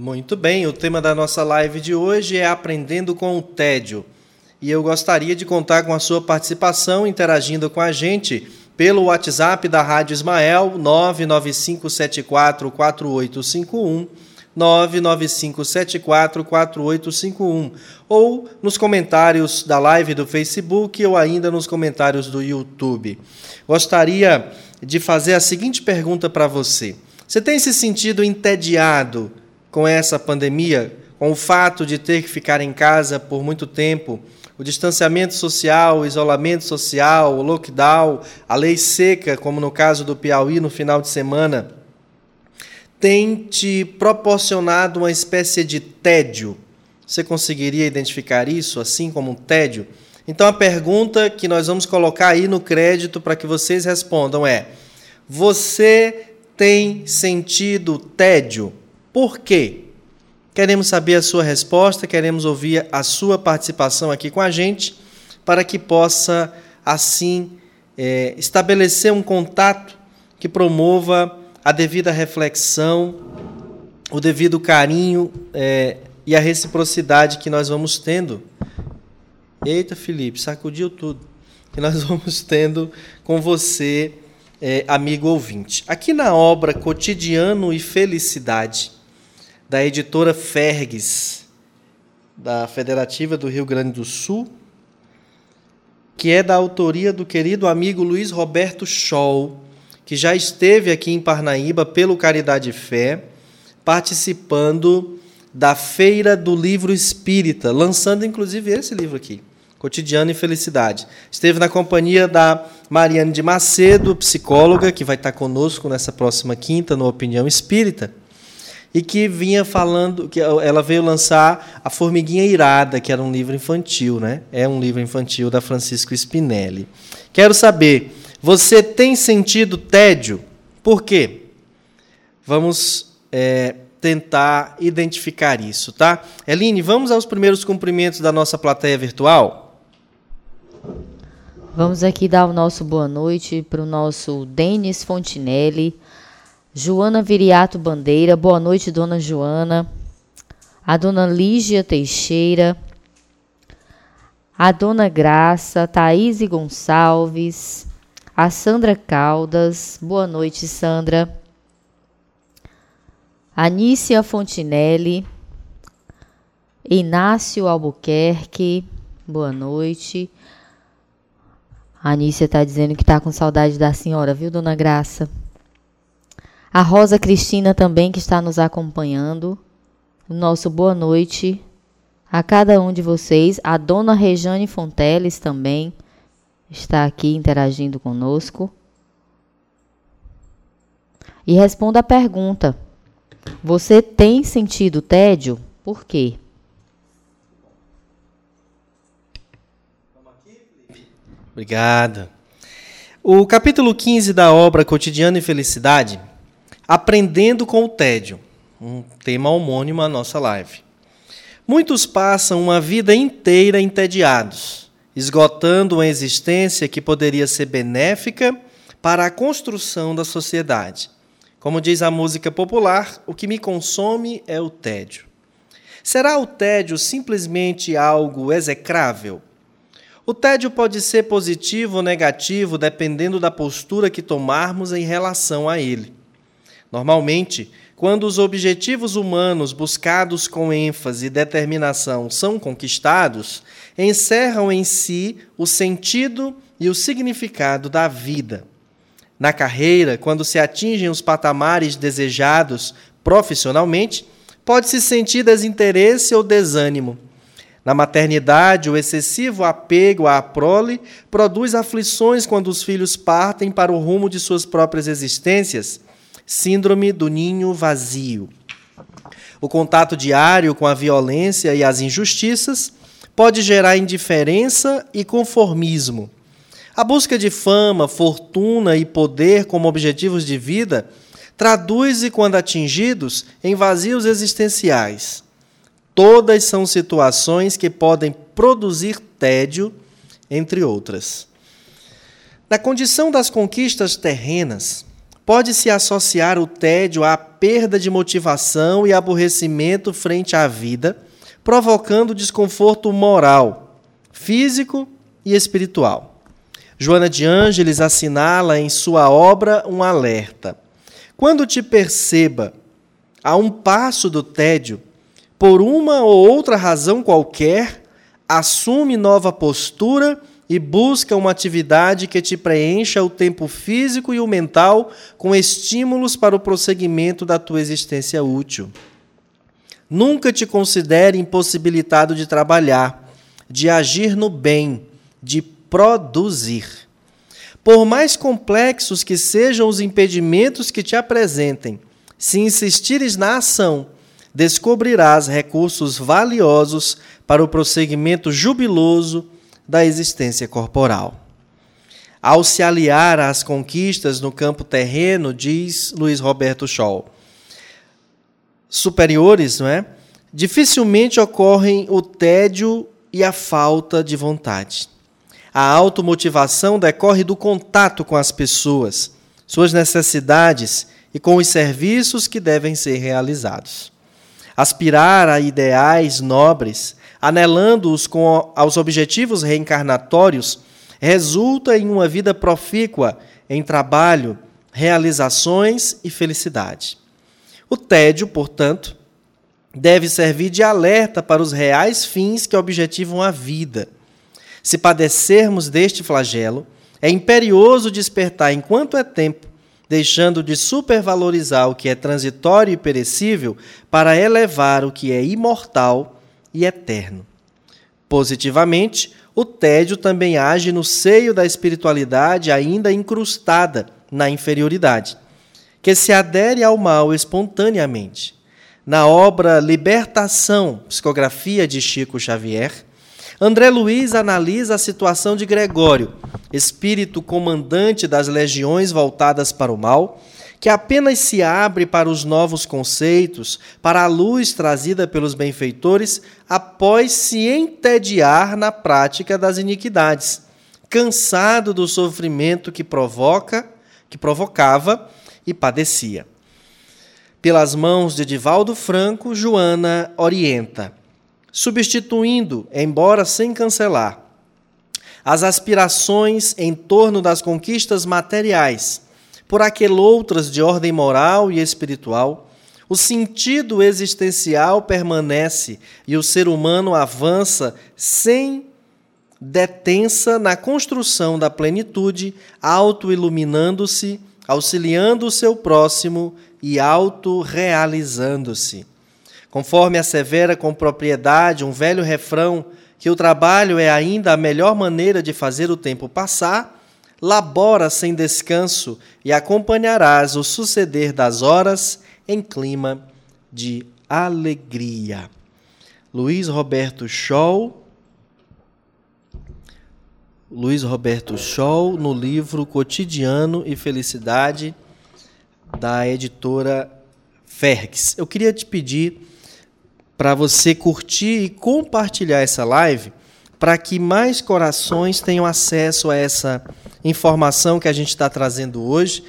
Muito bem, o tema da nossa live de hoje é Aprendendo com o Tédio. E eu gostaria de contar com a sua participação, interagindo com a gente pelo WhatsApp da Rádio Ismael, 995744851, 995744851, ou nos comentários da live do Facebook ou ainda nos comentários do YouTube. Gostaria de fazer a seguinte pergunta para você. Você tem se sentido entediado com essa pandemia, com o fato de ter que ficar em casa por muito tempo, o distanciamento social, o isolamento social, o lockdown, a lei seca, como no caso do Piauí no final de semana, tem te proporcionado uma espécie de tédio. Você conseguiria identificar isso assim como um tédio? Então a pergunta que nós vamos colocar aí no crédito para que vocês respondam é: Você tem sentido tédio? Por quê? Queremos saber a sua resposta, queremos ouvir a sua participação aqui com a gente, para que possa, assim, é, estabelecer um contato que promova a devida reflexão, o devido carinho é, e a reciprocidade que nós vamos tendo. Eita, Felipe, sacudiu tudo. Que nós vamos tendo com você, é, amigo ouvinte. Aqui na obra Cotidiano e Felicidade, da editora Fergues, da Federativa do Rio Grande do Sul, que é da autoria do querido amigo Luiz Roberto Scholl, que já esteve aqui em Parnaíba pelo Caridade Fé, participando da Feira do Livro Espírita, lançando inclusive esse livro aqui, Cotidiano e Felicidade. Esteve na companhia da Mariane de Macedo, psicóloga, que vai estar conosco nessa próxima quinta no Opinião Espírita e que vinha falando que ela veio lançar A Formiguinha Irada, que era um livro infantil, né? É um livro infantil da Francisco Spinelli. Quero saber, você tem sentido tédio? Por quê? Vamos é, tentar identificar isso, tá? Eline, vamos aos primeiros cumprimentos da nossa plateia virtual? Vamos aqui dar o nosso boa noite para o nosso Denis Fontinelli, Joana Viriato Bandeira, boa noite, dona Joana. A dona Lígia Teixeira. A dona Graça, Thaís Gonçalves. A Sandra Caldas, boa noite, Sandra. Anícia Fontinelli. Inácio Albuquerque, boa noite. A Anícia está dizendo que está com saudade da senhora, viu, dona Graça? A Rosa Cristina também que está nos acompanhando. Nosso boa noite a cada um de vocês. A dona Rejane Fonteles também está aqui interagindo conosco. E responda a pergunta: Você tem sentido tédio? Por quê? Obrigado. O capítulo 15 da obra Cotidiano e Felicidade Aprendendo com o tédio, um tema homônimo à nossa live. Muitos passam uma vida inteira entediados, esgotando uma existência que poderia ser benéfica para a construção da sociedade. Como diz a música popular, o que me consome é o tédio. Será o tédio simplesmente algo execrável? O tédio pode ser positivo ou negativo dependendo da postura que tomarmos em relação a ele. Normalmente, quando os objetivos humanos buscados com ênfase e determinação são conquistados, encerram em si o sentido e o significado da vida. Na carreira, quando se atingem os patamares desejados profissionalmente, pode-se sentir desinteresse ou desânimo. Na maternidade, o excessivo apego à prole produz aflições quando os filhos partem para o rumo de suas próprias existências Síndrome do ninho vazio. O contato diário com a violência e as injustiças pode gerar indiferença e conformismo. A busca de fama, fortuna e poder como objetivos de vida traduz-se, quando atingidos, em vazios existenciais. Todas são situações que podem produzir tédio, entre outras. Na condição das conquistas terrenas, pode-se associar o tédio à perda de motivação e aborrecimento frente à vida, provocando desconforto moral, físico e espiritual. Joana de Ângeles assinala em sua obra um alerta. Quando te perceba a um passo do tédio, por uma ou outra razão qualquer, assume nova postura e busca uma atividade que te preencha o tempo físico e o mental com estímulos para o prosseguimento da tua existência útil. Nunca te considere impossibilitado de trabalhar, de agir no bem, de produzir. Por mais complexos que sejam os impedimentos que te apresentem, se insistires na ação, descobrirás recursos valiosos para o prosseguimento jubiloso da existência corporal. Ao se aliar às conquistas no campo terreno, diz Luiz Roberto Scholl, superiores, não é? Dificilmente ocorrem o tédio e a falta de vontade. A automotivação decorre do contato com as pessoas, suas necessidades e com os serviços que devem ser realizados. Aspirar a ideais nobres anelando-os com aos objetivos reencarnatórios, resulta em uma vida profícua em trabalho, realizações e felicidade. O tédio, portanto, deve servir de alerta para os reais fins que objetivam a vida. Se padecermos deste flagelo, é imperioso despertar enquanto é tempo, deixando de supervalorizar o que é transitório e perecível para elevar o que é imortal e eterno. Positivamente, o tédio também age no seio da espiritualidade ainda incrustada na inferioridade, que se adere ao mal espontaneamente. Na obra Libertação, psicografia de Chico Xavier, André Luiz analisa a situação de Gregório, espírito comandante das legiões voltadas para o mal, que apenas se abre para os novos conceitos, para a luz trazida pelos benfeitores, após se entediar na prática das iniquidades, cansado do sofrimento que provoca, que provocava e padecia. Pelas mãos de Divaldo Franco, Joana orienta, substituindo, embora sem cancelar, as aspirações em torno das conquistas materiais por aqueloutras de ordem moral e espiritual, o sentido existencial permanece e o ser humano avança sem detença na construção da plenitude, auto-iluminando-se, auxiliando o seu próximo e auto-realizando-se. Conforme assevera com propriedade um velho refrão que o trabalho é ainda a melhor maneira de fazer o tempo passar, labora sem descanso e acompanharás o suceder das horas em clima de alegria. Luiz Roberto Scholl, Luiz Roberto Scholl, no livro Cotidiano e Felicidade, da editora Ferx. Eu queria te pedir para você curtir e compartilhar essa live para que mais corações tenham acesso a essa informação que a gente está trazendo hoje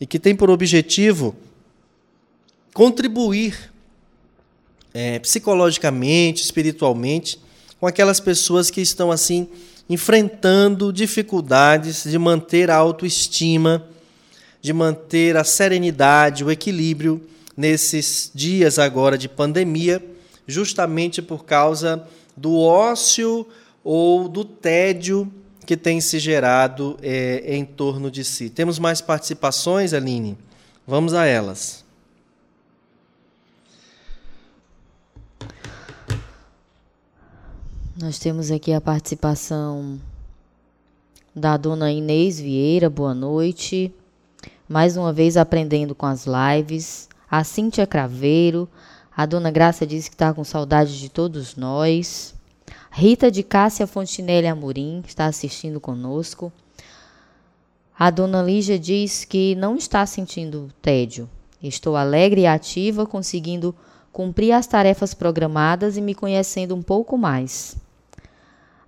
e que tem por objetivo contribuir é, psicologicamente, espiritualmente, com aquelas pessoas que estão assim enfrentando dificuldades de manter a autoestima, de manter a serenidade, o equilíbrio nesses dias agora de pandemia, justamente por causa do ócio ou do tédio que tem se gerado é, em torno de si. Temos mais participações, Aline? Vamos a elas. Nós temos aqui a participação da dona Inês Vieira, boa noite. Mais uma vez aprendendo com as lives. A Cíntia Craveiro, a dona Graça disse que está com saudade de todos nós. Rita de Cássia Fontinelli Amorim está assistindo conosco. A dona Lígia diz que não está sentindo tédio. Estou alegre e ativa, conseguindo cumprir as tarefas programadas e me conhecendo um pouco mais.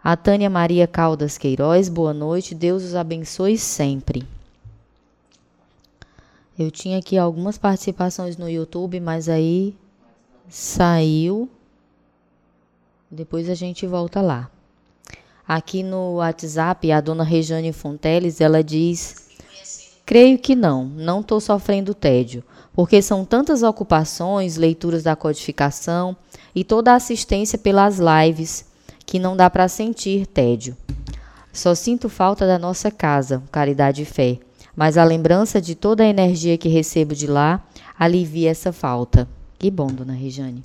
A Tânia Maria Caldas Queiroz, boa noite, Deus os abençoe sempre. Eu tinha aqui algumas participações no YouTube, mas aí saiu. Depois a gente volta lá. Aqui no WhatsApp, a dona Regiane Fonteles, ela diz: Creio que não, não estou sofrendo tédio, porque são tantas ocupações, leituras da codificação e toda a assistência pelas lives que não dá para sentir tédio. Só sinto falta da nossa casa, caridade e fé mas a lembrança de toda a energia que recebo de lá alivia essa falta. Que bom, dona Rejane.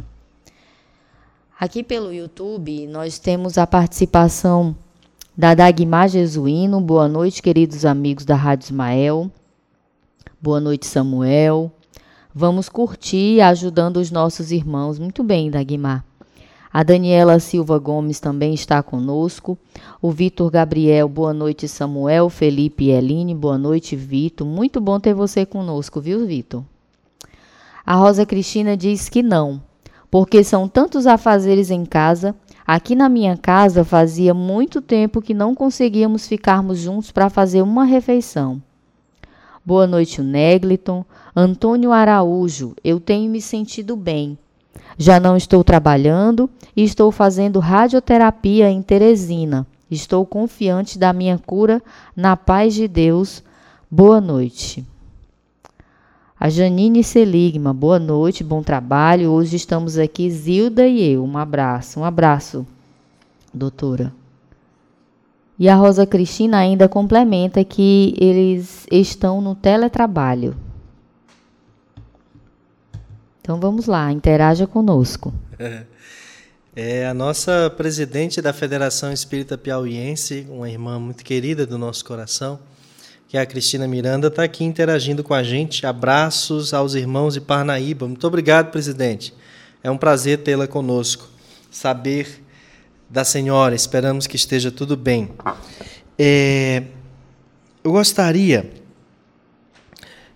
Aqui pelo YouTube, nós temos a participação da Dagmar Jesuíno. Boa noite, queridos amigos da Rádio Ismael. Boa noite, Samuel. Vamos curtir ajudando os nossos irmãos. Muito bem, Dagmar. A Daniela Silva Gomes também está conosco. O Vitor Gabriel, boa noite, Samuel, Felipe e Eline, boa noite, Vitor. Muito bom ter você conosco, viu, Vitor? A Rosa Cristina diz que não, porque são tantos afazeres em casa. Aqui na minha casa fazia muito tempo que não conseguíamos ficarmos juntos para fazer uma refeição. Boa noite, Negliton. Antônio Araújo, eu tenho me sentido bem. Já não estou trabalhando e estou fazendo radioterapia em Teresina. Estou confiante da minha cura na paz de Deus. Boa noite. A Janine Seligma, boa noite, bom trabalho. Hoje estamos aqui, Zilda e eu. Um abraço, um abraço, doutora. E a Rosa Cristina ainda complementa que eles estão no teletrabalho. Então vamos lá, interaja conosco. É a nossa presidente da Federação Espírita Piauiense, uma irmã muito querida do nosso coração, que é a Cristina Miranda, está aqui interagindo com a gente. Abraços aos irmãos de Parnaíba. Muito obrigado, presidente. É um prazer tê-la conosco. Saber da senhora, esperamos que esteja tudo bem. É, eu gostaria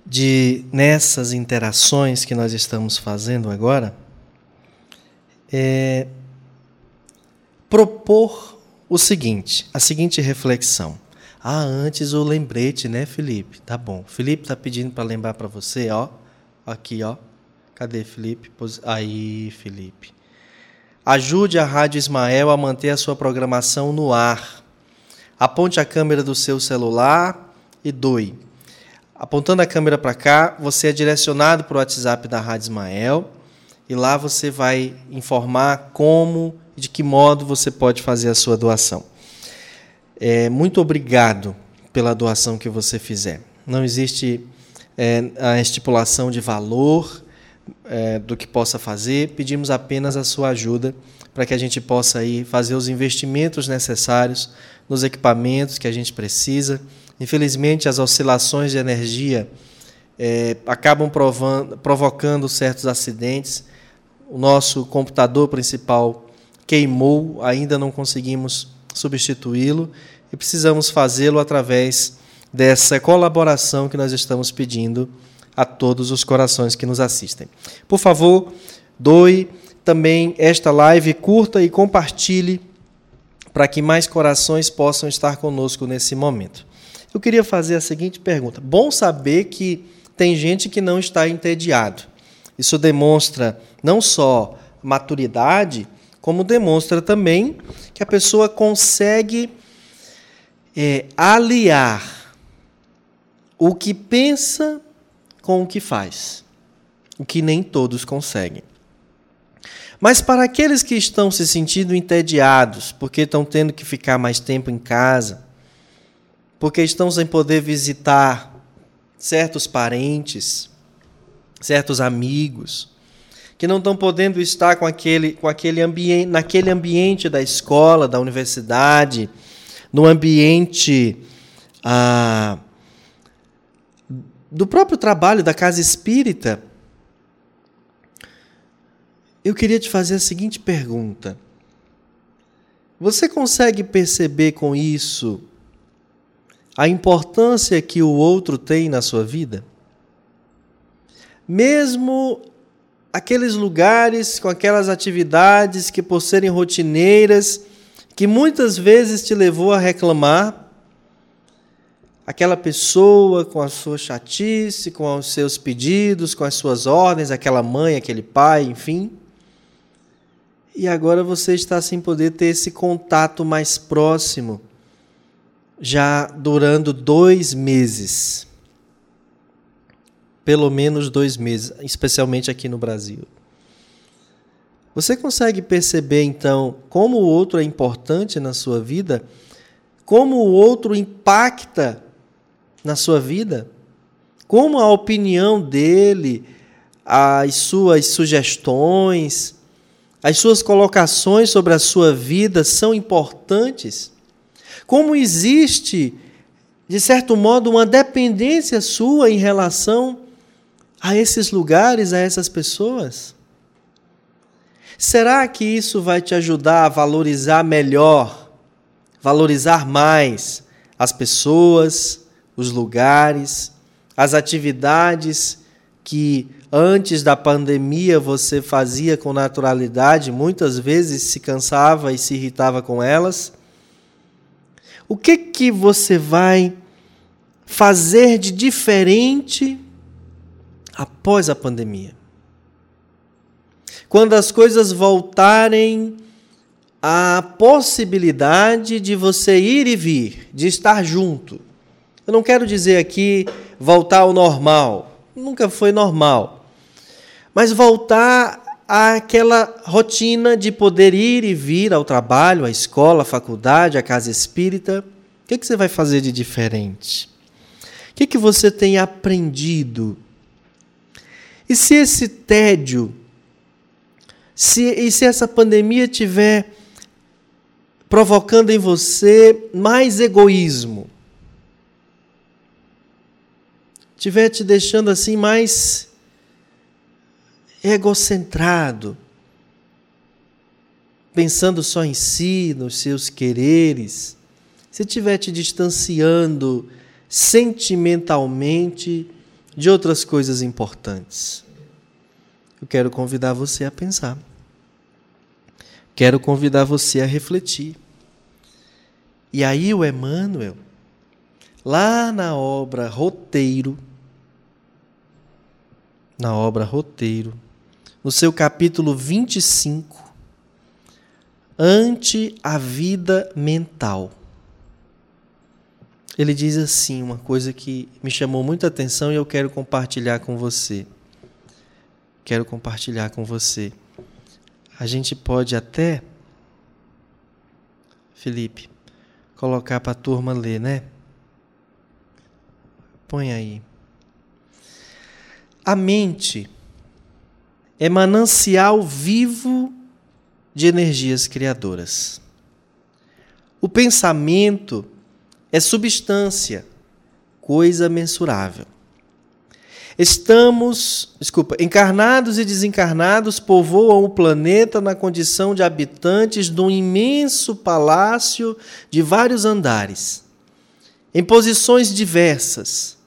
de nessas interações que nós estamos fazendo agora, é, propor o seguinte, a seguinte reflexão. Ah, antes o lembrete, né, Felipe? Tá bom. Felipe tá pedindo para lembrar para você, ó. Aqui, ó. Cadê Felipe? Aí, Felipe. Ajude a Rádio Ismael a manter a sua programação no ar. Aponte a câmera do seu celular e doe Apontando a câmera para cá, você é direcionado para o WhatsApp da Rádio Ismael e lá você vai informar como e de que modo você pode fazer a sua doação. É, muito obrigado pela doação que você fizer. Não existe é, a estipulação de valor é, do que possa fazer, pedimos apenas a sua ajuda para que a gente possa aí fazer os investimentos necessários nos equipamentos que a gente precisa Infelizmente, as oscilações de energia é, acabam provando, provocando certos acidentes. O nosso computador principal queimou, ainda não conseguimos substituí-lo e precisamos fazê-lo através dessa colaboração que nós estamos pedindo a todos os corações que nos assistem. Por favor, doe também esta live, curta e compartilhe para que mais corações possam estar conosco nesse momento. Eu queria fazer a seguinte pergunta: bom saber que tem gente que não está entediado. Isso demonstra não só maturidade, como demonstra também que a pessoa consegue é, aliar o que pensa com o que faz, o que nem todos conseguem. Mas para aqueles que estão se sentindo entediados, porque estão tendo que ficar mais tempo em casa, porque estão sem poder visitar certos parentes, certos amigos, que não estão podendo estar com aquele, com aquele ambiente, naquele ambiente da escola, da universidade, no ambiente ah, do próprio trabalho da casa espírita. Eu queria te fazer a seguinte pergunta. Você consegue perceber com isso a importância que o outro tem na sua vida? Mesmo aqueles lugares com aquelas atividades que, por serem rotineiras, que muitas vezes te levou a reclamar, aquela pessoa com a sua chatice, com os seus pedidos, com as suas ordens, aquela mãe, aquele pai, enfim. E agora você está sem poder ter esse contato mais próximo, já durando dois meses. Pelo menos dois meses, especialmente aqui no Brasil. Você consegue perceber então como o outro é importante na sua vida? Como o outro impacta na sua vida? Como a opinião dele, as suas sugestões, as suas colocações sobre a sua vida são importantes? Como existe, de certo modo, uma dependência sua em relação a esses lugares, a essas pessoas? Será que isso vai te ajudar a valorizar melhor, valorizar mais as pessoas, os lugares, as atividades que antes da pandemia você fazia com naturalidade, muitas vezes se cansava e se irritava com elas. O que que você vai fazer de diferente após a pandemia? Quando as coisas voltarem à possibilidade de você ir e vir, de estar junto eu não quero dizer aqui voltar ao normal, nunca foi normal, mas voltar àquela rotina de poder ir e vir ao trabalho, à escola, à faculdade, à casa espírita. O que, que você vai fazer de diferente? O que, que você tem aprendido? E se esse tédio, se, e se essa pandemia tiver provocando em você mais egoísmo, estiver te deixando assim mais egocentrado, pensando só em si, nos seus quereres, se estiver te distanciando sentimentalmente de outras coisas importantes. Eu quero convidar você a pensar. Quero convidar você a refletir. E aí o Emmanuel, lá na obra Roteiro, na obra Roteiro, no seu capítulo 25, Ante a Vida Mental. Ele diz assim, uma coisa que me chamou muita atenção e eu quero compartilhar com você. Quero compartilhar com você. A gente pode até, Felipe, colocar para a turma ler, né? Põe aí. A mente é manancial vivo de energias criadoras. O pensamento é substância, coisa mensurável. Estamos, desculpa, encarnados e desencarnados povoam o planeta na condição de habitantes de um imenso palácio de vários andares, em posições diversas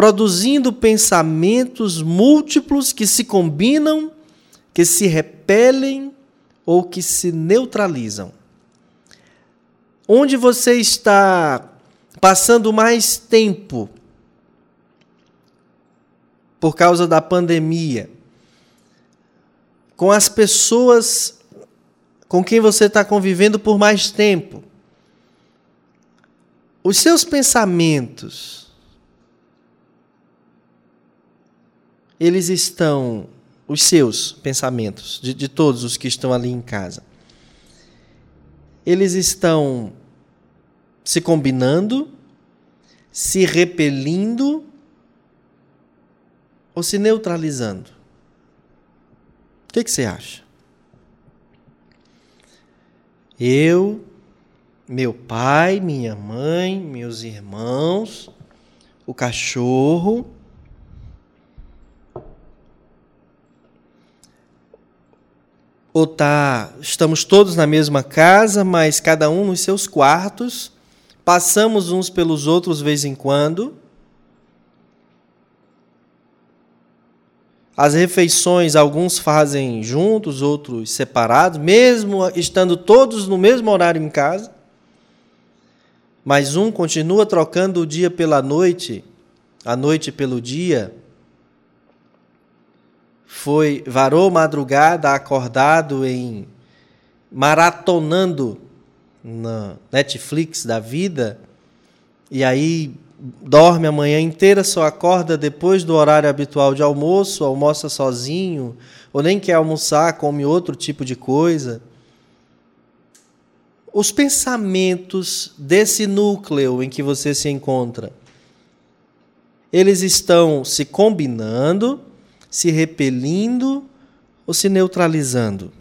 produzindo pensamentos múltiplos que se combinam, que se repelem ou que se neutralizam. Onde você está passando mais tempo por causa da pandemia, com as pessoas com quem você está convivendo por mais tempo, os seus pensamentos eles estão, os seus pensamentos, de, de todos os que estão ali em casa, eles estão se combinando, se repelindo ou se neutralizando? O que, que você acha? Eu, meu pai, minha mãe, meus irmãos, o cachorro, ou tá, estamos todos na mesma casa, mas cada um nos seus quartos, passamos uns pelos outros de vez em quando. As refeições, alguns fazem juntos, outros separados, mesmo estando todos no mesmo horário em casa. mas um continua trocando o dia pela noite, a noite pelo dia, foi varou madrugada acordado em maratonando na Netflix da vida e aí dorme a manhã inteira, só acorda depois do horário habitual de almoço, almoça sozinho, ou nem quer almoçar, come outro tipo de coisa. Os pensamentos desse núcleo em que você se encontra, eles estão se combinando, se repelindo ou se neutralizando?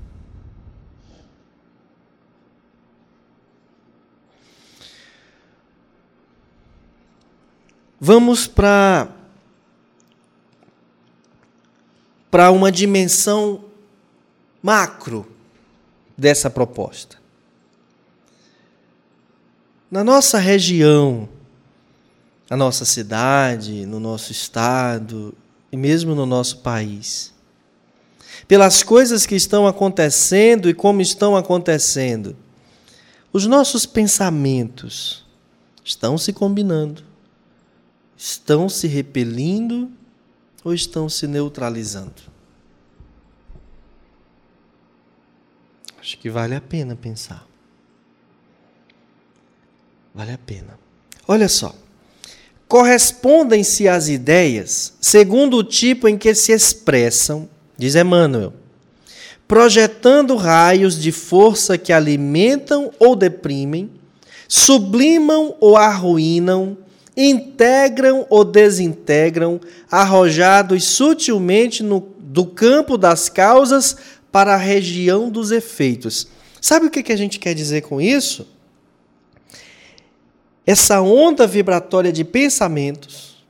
Vamos para para uma dimensão macro dessa proposta. Na nossa região, na nossa cidade, no nosso estado e mesmo no nosso país, pelas coisas que estão acontecendo e como estão acontecendo, os nossos pensamentos estão se combinando estão se repelindo ou estão se neutralizando? Acho que vale a pena pensar. Vale a pena. Olha só. Correspondem-se as ideias segundo o tipo em que se expressam, diz Emmanuel, projetando raios de força que alimentam ou deprimem, sublimam ou arruinam, integram ou desintegram, arrojados sutilmente no, do campo das causas para a região dos efeitos. Sabe o que, que a gente quer dizer com isso? Essa onda vibratória de pensamentos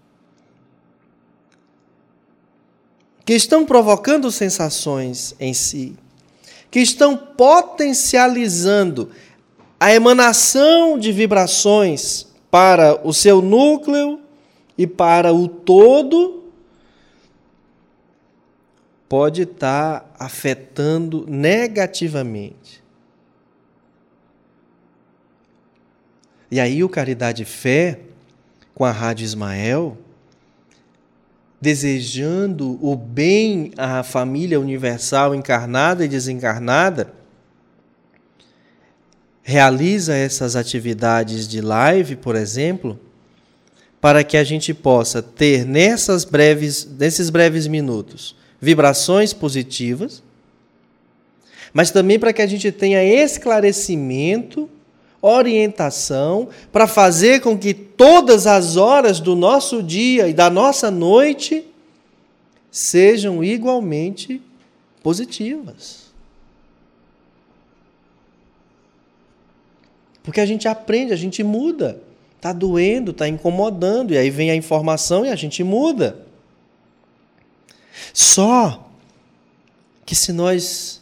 que estão provocando sensações em si, que estão potencializando a emanação de vibrações para o seu núcleo e para o todo, pode estar afetando negativamente. E aí o Caridade Fé, com a Rádio Ismael, desejando o bem à família universal encarnada e desencarnada, realiza essas atividades de live, por exemplo, para que a gente possa ter nessas breves, nesses breves minutos vibrações positivas, mas também para que a gente tenha esclarecimento, orientação, para fazer com que todas as horas do nosso dia e da nossa noite sejam igualmente positivas. Porque a gente aprende, a gente muda. Está doendo, está incomodando, e aí vem a informação e a gente muda. Só que se nós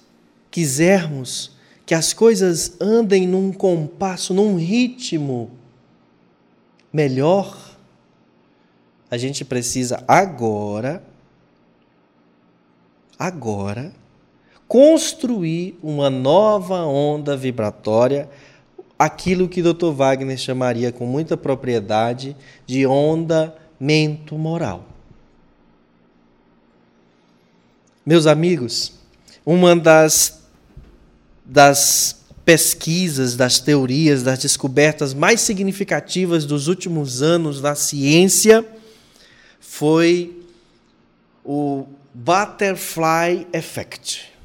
quisermos que as coisas andem num compasso, num ritmo melhor, a gente precisa agora, agora, construir uma nova onda vibratória aquilo que Dr. Wagner chamaria com muita propriedade de ondamento moral. Meus amigos, uma das, das pesquisas, das teorias, das descobertas mais significativas dos últimos anos na ciência foi o Butterfly Effect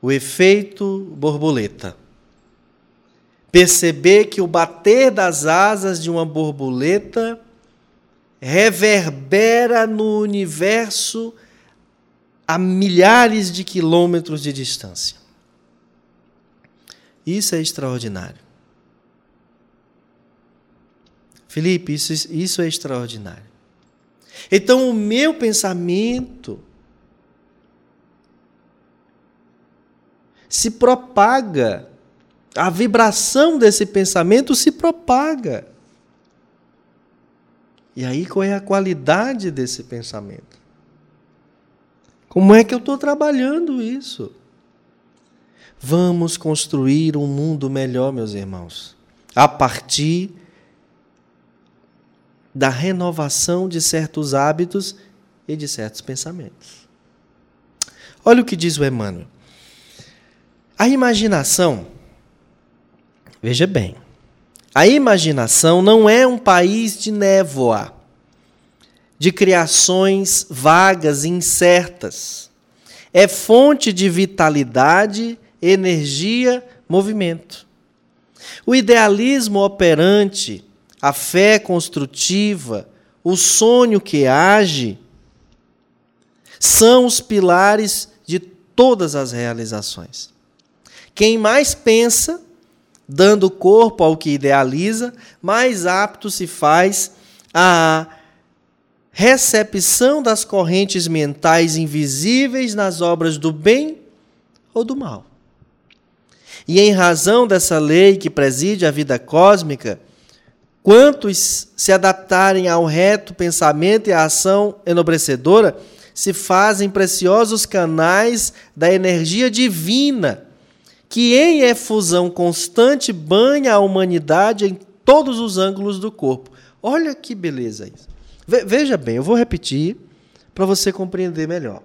o efeito borboleta perceber que o bater das asas de uma borboleta reverbera no universo a milhares de quilômetros de distância. Isso é extraordinário. Felipe, isso, isso é extraordinário. Então, o meu pensamento se propaga a vibração desse pensamento se propaga. E aí qual é a qualidade desse pensamento? Como é que eu estou trabalhando isso? Vamos construir um mundo melhor, meus irmãos. a partir da renovação de certos hábitos e de certos pensamentos. Olha o que diz o Emmanuel. A imaginação, veja bem, a imaginação não é um país de névoa, de criações vagas e incertas. É fonte de vitalidade, energia, movimento. O idealismo operante, a fé construtiva, o sonho que age, são os pilares de todas as realizações. Quem mais pensa, dando corpo ao que idealiza, mais apto se faz à recepção das correntes mentais invisíveis nas obras do bem ou do mal. E em razão dessa lei que preside a vida cósmica, quantos se adaptarem ao reto pensamento e à ação enobrecedora se fazem preciosos canais da energia divina, que em efusão constante banha a humanidade em todos os ângulos do corpo. Olha que beleza isso. Veja bem, eu vou repetir para você compreender melhor.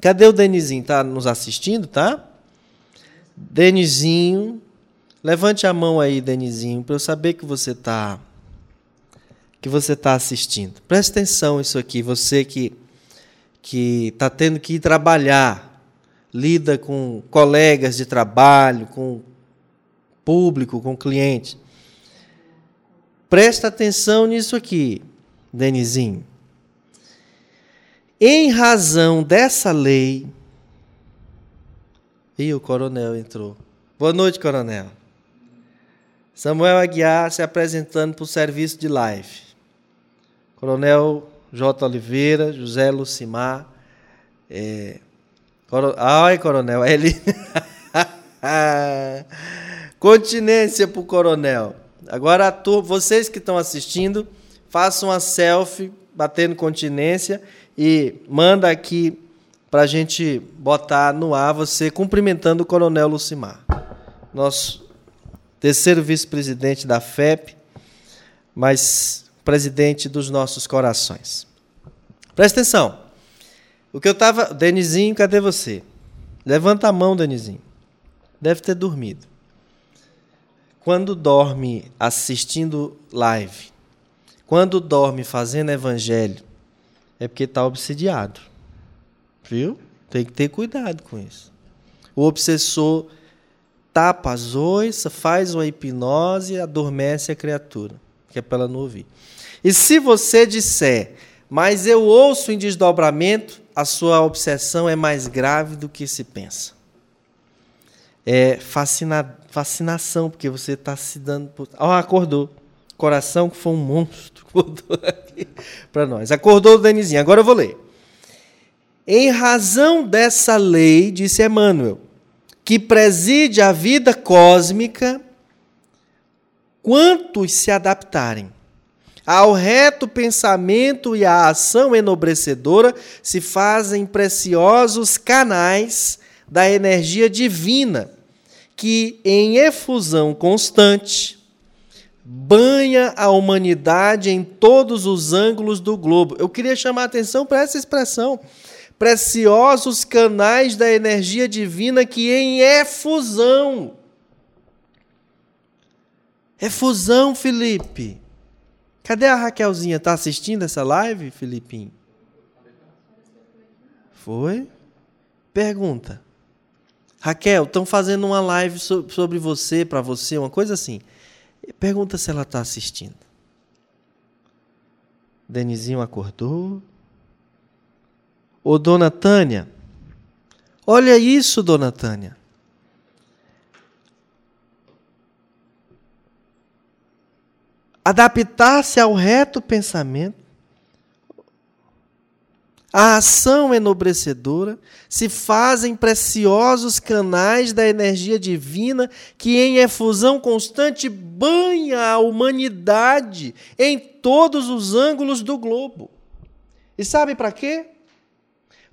Cadê o Denizinho? Está nos assistindo, tá? Denizinho, levante a mão aí, Denizinho, para eu saber que você está que você está assistindo. Preste atenção isso aqui, você que que está tendo que ir trabalhar, lida com colegas de trabalho, com público, com cliente. Presta atenção nisso aqui, Denizinho. Em razão dessa lei, e o coronel entrou. Boa noite, coronel. Samuel Aguiar se apresentando para o serviço de live. Coronel J. Oliveira, José Lucimar. É, coro, ai, coronel, ele. Continência para o coronel. Agora, tu, vocês que estão assistindo, façam uma selfie batendo continência e manda aqui para a gente botar no ar você cumprimentando o Coronel Lucimar, nosso terceiro vice-presidente da FEP, mas presidente dos nossos corações. Presta atenção. O que eu estava. Denizinho, cadê você? Levanta a mão, Denizinho. Deve ter dormido. Quando dorme assistindo live, quando dorme fazendo evangelho, é porque está obsidiado. Viu? Tem que ter cuidado com isso. O obsessor tapa as oiças, faz uma hipnose e adormece a criatura, que é para ela não ouvir. E se você disser, mas eu ouço em desdobramento, a sua obsessão é mais grave do que se pensa. É fascina, fascinação, porque você está se dando. Por... Oh, acordou. Coração que foi um monstro. Acordou aqui para nós. Acordou o Danizinho. Agora eu vou ler. Em razão dessa lei, disse Emmanuel, que preside a vida cósmica, quantos se adaptarem ao reto pensamento e à ação enobrecedora se fazem preciosos canais da energia divina, que em efusão constante banha a humanidade em todos os ângulos do globo. Eu queria chamar a atenção para essa expressão preciosos canais da energia divina que em efusão. Efusão, Felipe. Cadê a Raquelzinha? Está assistindo essa live, Filipinho? Foi? Pergunta. Raquel, estão fazendo uma live sobre você, para você, uma coisa assim. Pergunta se ela está assistindo. Denizinho acordou. Ô, dona Tânia, olha isso, dona Tânia. Adaptar-se ao reto pensamento, a ação enobrecedora, se fazem preciosos canais da energia divina que, em efusão constante, banha a humanidade em todos os ângulos do globo. E sabe para quê?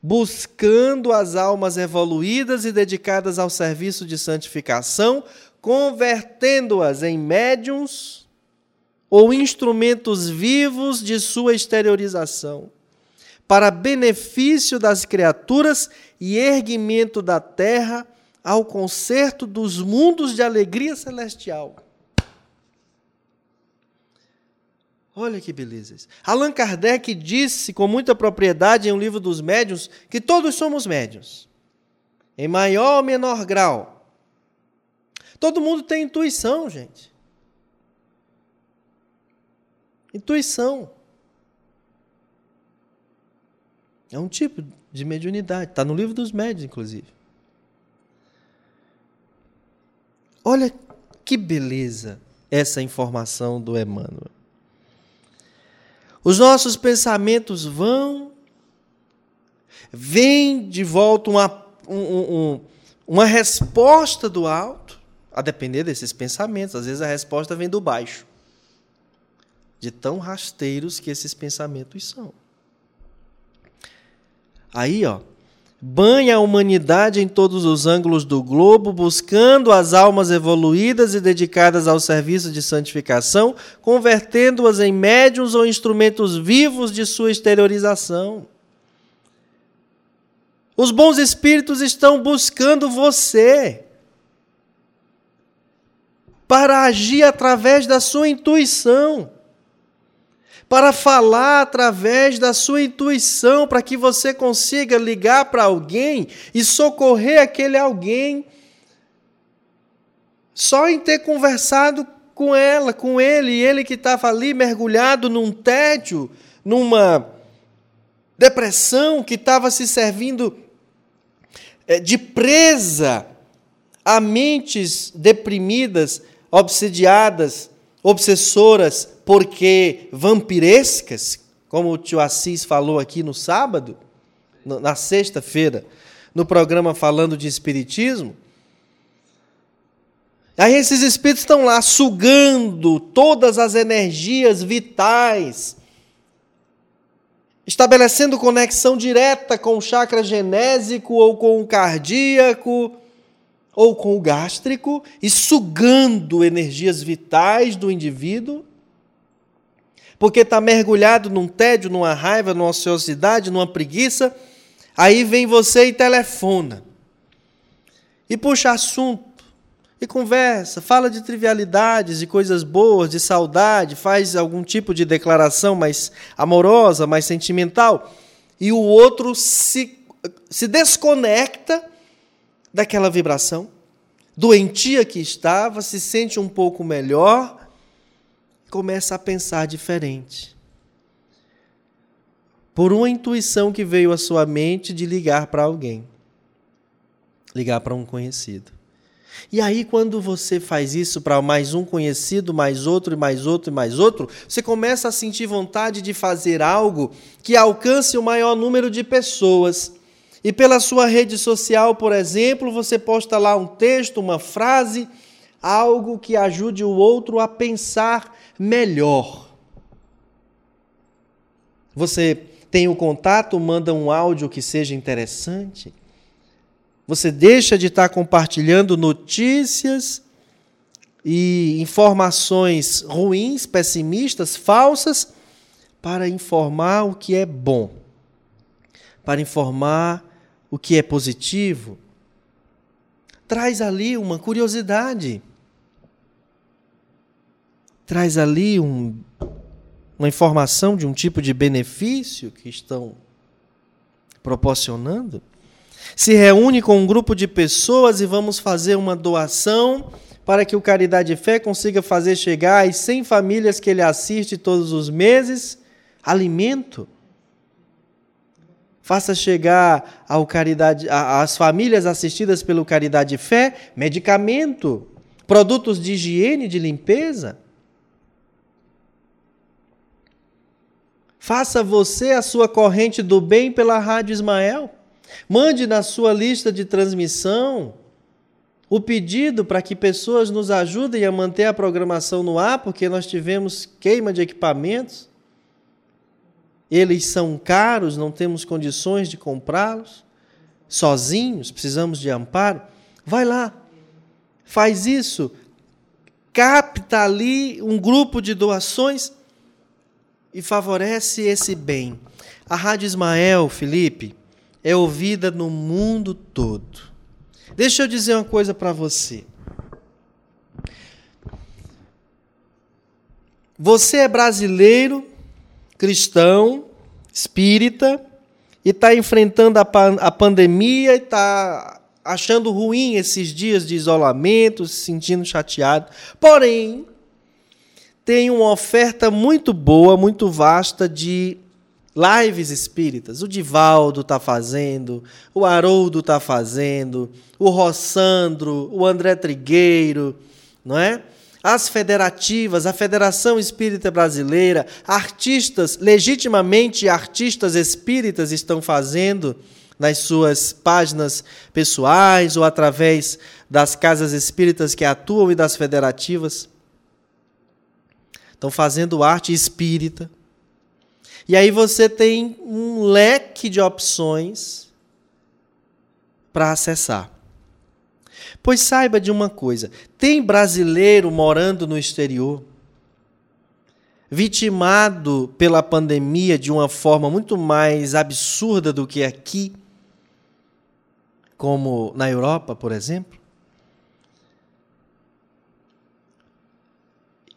buscando as almas evoluídas e dedicadas ao serviço de santificação, convertendo-as em médiums ou instrumentos vivos de sua exteriorização, para benefício das criaturas e erguimento da terra ao concerto dos mundos de alegria celestial. Olha que beleza isso. Allan Kardec disse com muita propriedade em um livro dos médiuns que todos somos médiuns, em maior ou menor grau. Todo mundo tem intuição, gente. Intuição. É um tipo de mediunidade. Está no livro dos médios, inclusive. Olha que beleza essa informação do Emmanuel. Os nossos pensamentos vão, vem de volta uma, um, um, uma resposta do alto, a depender desses pensamentos. Às vezes a resposta vem do baixo, de tão rasteiros que esses pensamentos são. Aí, ó, banha a humanidade em todos os ângulos do globo, buscando as almas evoluídas e dedicadas ao serviço de santificação, convertendo-as em médiums ou instrumentos vivos de sua exteriorização. Os bons espíritos estão buscando você para agir através da sua intuição para falar através da sua intuição, para que você consiga ligar para alguém e socorrer aquele alguém. Só em ter conversado com ela, com ele, ele que estava ali mergulhado num tédio, numa depressão, que estava se servindo eh, de presa a mentes deprimidas, obsediadas, obsessoras, porque vampirescas, como o tio Assis falou aqui no sábado, na sexta-feira, no programa falando de espiritismo. Aí esses espíritos estão lá sugando todas as energias vitais, estabelecendo conexão direta com o chakra genésico ou com o cardíaco ou com o gástrico e sugando energias vitais do indivíduo, porque está mergulhado num tédio, numa raiva, numa ociosidade, numa preguiça. Aí vem você e telefona, e puxa assunto, e conversa, fala de trivialidades, de coisas boas, de saudade, faz algum tipo de declaração mais amorosa, mais sentimental, e o outro se, se desconecta daquela vibração, doentia que estava, se sente um pouco melhor, começa a pensar diferente. Por uma intuição que veio à sua mente de ligar para alguém, ligar para um conhecido. E aí, quando você faz isso para mais um conhecido, mais outro, e mais outro, e mais outro, você começa a sentir vontade de fazer algo que alcance o maior número de pessoas. E pela sua rede social, por exemplo, você posta lá um texto, uma frase, algo que ajude o outro a pensar melhor. Você tem o contato, manda um áudio que seja interessante. Você deixa de estar compartilhando notícias e informações ruins, pessimistas, falsas, para informar o que é bom, para informar o que é positivo, traz ali uma curiosidade, traz ali um, uma informação de um tipo de benefício que estão proporcionando. Se reúne com um grupo de pessoas e vamos fazer uma doação para que o Caridade e Fé consiga fazer chegar às 100 famílias que ele assiste todos os meses alimento faça chegar ao caridade, às famílias assistidas pelo Caridade e Fé medicamento, produtos de higiene, de limpeza. Faça você a sua corrente do bem pela Rádio Ismael. Mande na sua lista de transmissão o pedido para que pessoas nos ajudem a manter a programação no ar, porque nós tivemos queima de equipamentos eles são caros, não temos condições de comprá-los, sozinhos, precisamos de amparo. Vai lá, faz isso, capta ali um grupo de doações e favorece esse bem. A Rádio Ismael, Felipe, é ouvida no mundo todo. Deixa eu dizer uma coisa para você. Você é brasileiro, cristão, espírita, e está enfrentando a, pan a pandemia e está achando ruim esses dias de isolamento, se sentindo chateado. Porém, tem uma oferta muito boa, muito vasta de lives espíritas. O Divaldo está fazendo, o Haroldo está fazendo, o Rossandro, o André Trigueiro, não é? As federativas, a Federação Espírita Brasileira, artistas, legitimamente artistas espíritas estão fazendo nas suas páginas pessoais ou através das casas espíritas que atuam e das federativas. Estão fazendo arte espírita. E aí você tem um leque de opções para acessar. Pois saiba de uma coisa: tem brasileiro morando no exterior, vitimado pela pandemia de uma forma muito mais absurda do que aqui, como na Europa, por exemplo?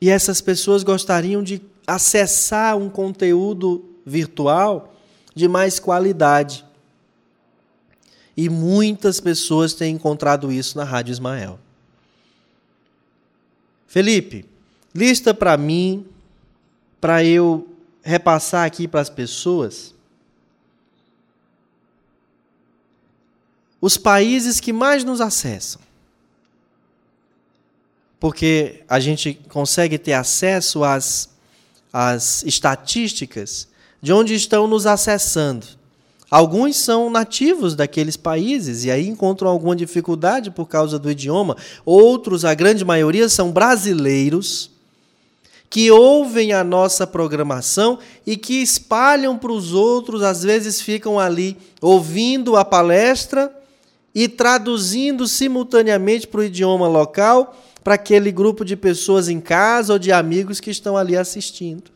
E essas pessoas gostariam de acessar um conteúdo virtual de mais qualidade. E muitas pessoas têm encontrado isso na Rádio Ismael. Felipe, lista para mim, para eu repassar aqui para as pessoas, os países que mais nos acessam porque a gente consegue ter acesso às, às estatísticas de onde estão nos acessando. Alguns são nativos daqueles países e aí encontram alguma dificuldade por causa do idioma. Outros, a grande maioria, são brasileiros que ouvem a nossa programação e que espalham para os outros, às vezes ficam ali ouvindo a palestra e traduzindo simultaneamente para o idioma local para aquele grupo de pessoas em casa ou de amigos que estão ali assistindo.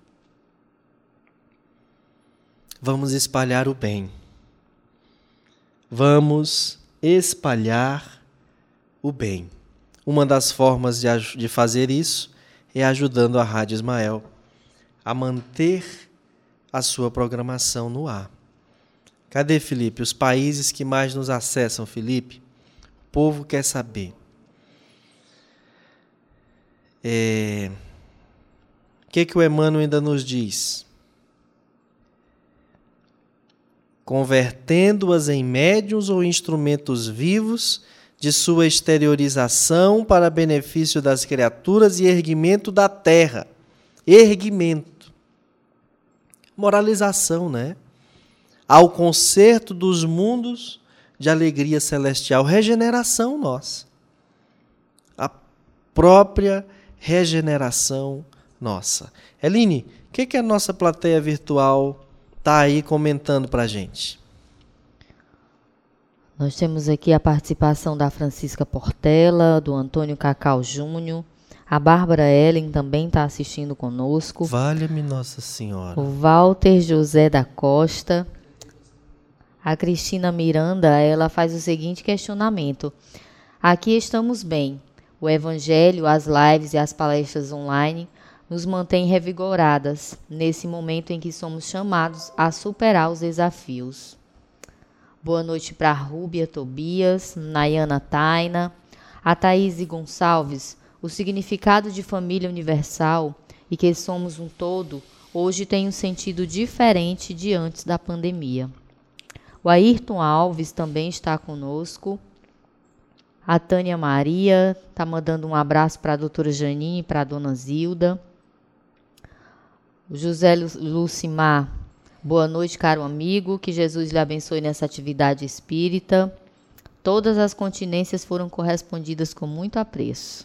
Vamos espalhar o bem. Vamos espalhar o bem. Uma das formas de, de fazer isso é ajudando a Rádio Ismael a manter a sua programação no ar. Cadê, Felipe? Os países que mais nos acessam, Felipe? O povo quer saber. É... O que, que o Emmanuel ainda nos diz? Convertendo-as em médiums ou instrumentos vivos de sua exteriorização para benefício das criaturas e erguimento da terra. Erguimento. Moralização, né? Ao conserto dos mundos de alegria celestial, regeneração nossa. A própria regeneração nossa. Eline, o que, que a nossa plateia virtual está aí comentando para a gente? Nós temos aqui a participação da Francisca Portela, do Antônio Cacau Júnior. A Bárbara Ellen também está assistindo conosco. Valha-me Nossa Senhora. O Walter José da Costa. A Cristina Miranda, ela faz o seguinte questionamento. Aqui estamos bem, o Evangelho, as lives e as palestras online nos mantêm revigoradas nesse momento em que somos chamados a superar os desafios. Boa noite para Rúbia Tobias, Nayana Taina, a Thaís Gonçalves. O significado de família universal e que somos um todo hoje tem um sentido diferente de antes da pandemia. O Ayrton Alves também está conosco. A Tânia Maria está mandando um abraço para a doutora Janine e para a dona Zilda. O José Lucimar, boa noite, caro amigo. Que Jesus lhe abençoe nessa atividade espírita. Todas as continências foram correspondidas com muito apreço.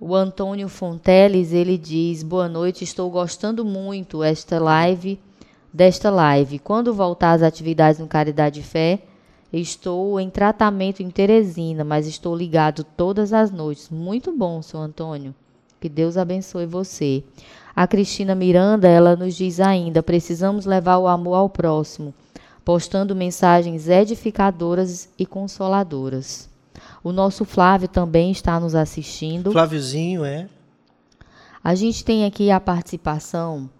O Antônio Fonteles, ele diz: Boa noite, estou gostando muito esta live, desta live. Quando voltar às atividades no Caridade e Fé, Estou em tratamento em Teresina, mas estou ligado todas as noites. Muito bom, seu Antônio. Que Deus abençoe você. A Cristina Miranda, ela nos diz ainda: precisamos levar o amor ao próximo, postando mensagens edificadoras e consoladoras. O nosso Flávio também está nos assistindo. Fláviozinho, é? A gente tem aqui a participação,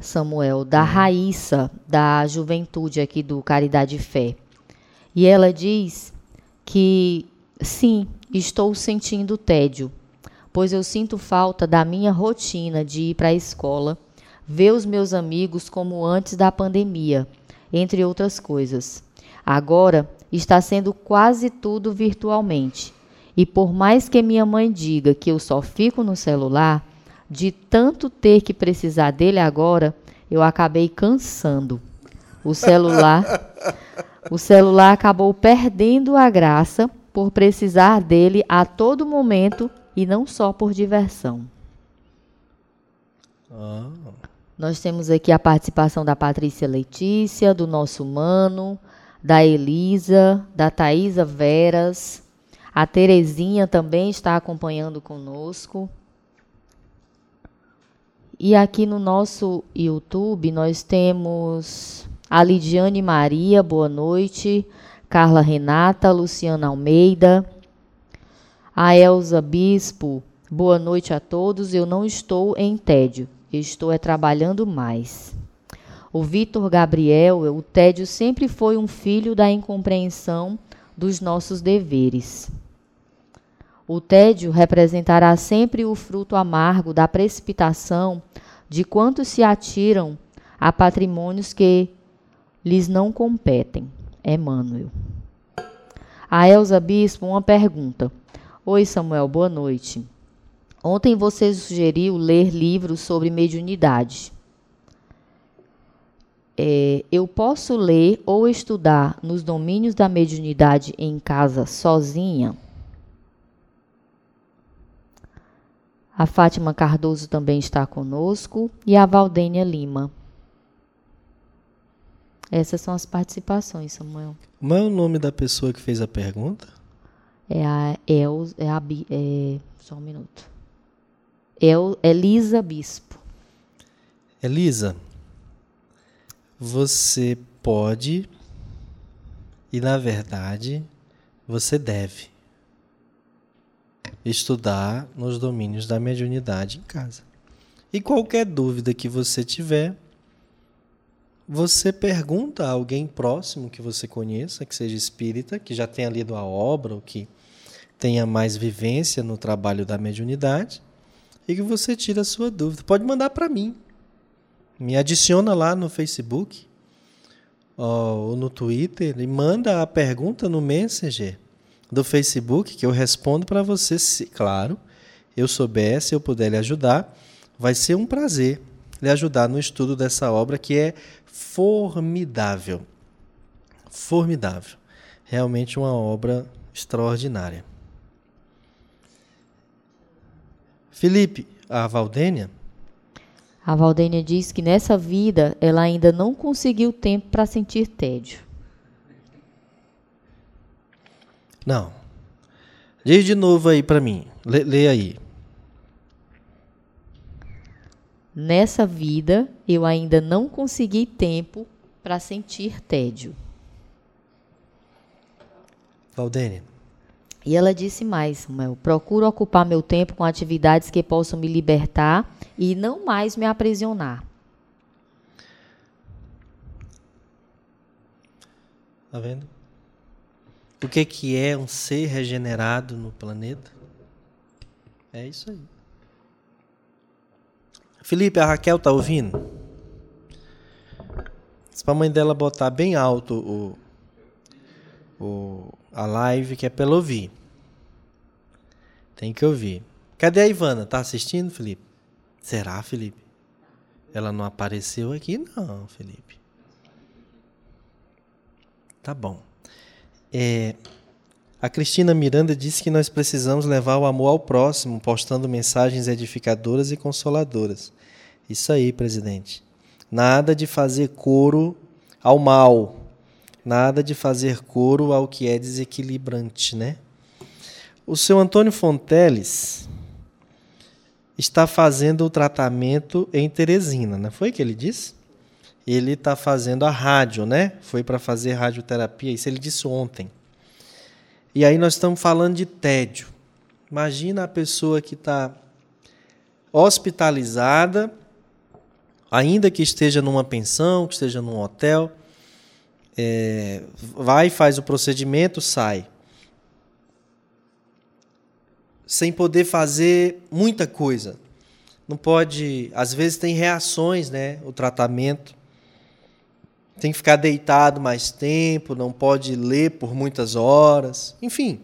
Samuel, da. Raíssa, da juventude aqui do Caridade e Fé. E ela diz que sim, estou sentindo tédio, pois eu sinto falta da minha rotina de ir para a escola, ver os meus amigos como antes da pandemia, entre outras coisas. Agora está sendo quase tudo virtualmente. E por mais que minha mãe diga que eu só fico no celular, de tanto ter que precisar dele agora, eu acabei cansando. O celular, o celular acabou perdendo a graça por precisar dele a todo momento e não só por diversão. Oh. Nós temos aqui a participação da Patrícia Letícia, do nosso Mano, da Elisa, da Thaisa Veras. A Terezinha também está acompanhando conosco. E aqui no nosso YouTube nós temos a Lidiane Maria, boa noite. Carla Renata, Luciana Almeida. A Elza Bispo, boa noite a todos. Eu não estou em tédio, estou é trabalhando mais. O Vitor Gabriel, o tédio sempre foi um filho da incompreensão dos nossos deveres. O tédio representará sempre o fruto amargo da precipitação de quantos se atiram a patrimônios que lhes não competem. Emmanuel. A Elza Bispo, uma pergunta. Oi, Samuel, boa noite. Ontem você sugeriu ler livros sobre mediunidade é, eu posso ler ou estudar nos domínios da mediunidade em casa sozinha? A Fátima Cardoso também está conosco e a Valdênia Lima. Essas são as participações, Samuel. Como é o nome da pessoa que fez a pergunta? É a El, é a é, só um minuto. El, Elisa Bispo. Elisa, você pode e, na verdade, você deve estudar nos domínios da mediunidade em casa. E qualquer dúvida que você tiver, você pergunta a alguém próximo que você conheça, que seja espírita, que já tenha lido a obra ou que tenha mais vivência no trabalho da mediunidade, e que você tira a sua dúvida. Pode mandar para mim. Me adiciona lá no Facebook ou no Twitter e manda a pergunta no Messenger do Facebook que eu respondo para você, se, claro, eu souber, se eu puder lhe ajudar, vai ser um prazer lhe ajudar no estudo dessa obra que é formidável. Formidável. Realmente uma obra extraordinária. Felipe, a Valdênia a Valdênia diz que nessa vida ela ainda não conseguiu tempo para sentir tédio. Não. Diz de novo aí para mim. Lê, lê aí. Nessa vida eu ainda não consegui tempo para sentir tédio. Valdênia. E ela disse mais, Samuel, procuro ocupar meu tempo com atividades que possam me libertar e não mais me aprisionar. Tá vendo? O que, que é um ser regenerado no planeta? É isso aí. Felipe, a Raquel tá ouvindo? Se a mãe dela botar bem alto o, o, a live, que é pelo ouvir. Tem que ouvir. Cadê a Ivana? Tá assistindo, Felipe? Será, Felipe? Ela não apareceu aqui, não, Felipe. Tá bom. É, a Cristina Miranda disse que nós precisamos levar o amor ao próximo, postando mensagens edificadoras e consoladoras. Isso aí, presidente. Nada de fazer coro ao mal. Nada de fazer coro ao que é desequilibrante, né? O seu Antônio Fonteles está fazendo o tratamento em Teresina, não foi que ele disse? Ele está fazendo a rádio, né? Foi para fazer radioterapia, isso ele disse ontem. E aí nós estamos falando de tédio. Imagina a pessoa que está hospitalizada, ainda que esteja numa pensão, que esteja num hotel, é, vai, faz o procedimento, sai. Sem poder fazer muita coisa. Não pode, às vezes tem reações, né? O tratamento. Tem que ficar deitado mais tempo, não pode ler por muitas horas. Enfim,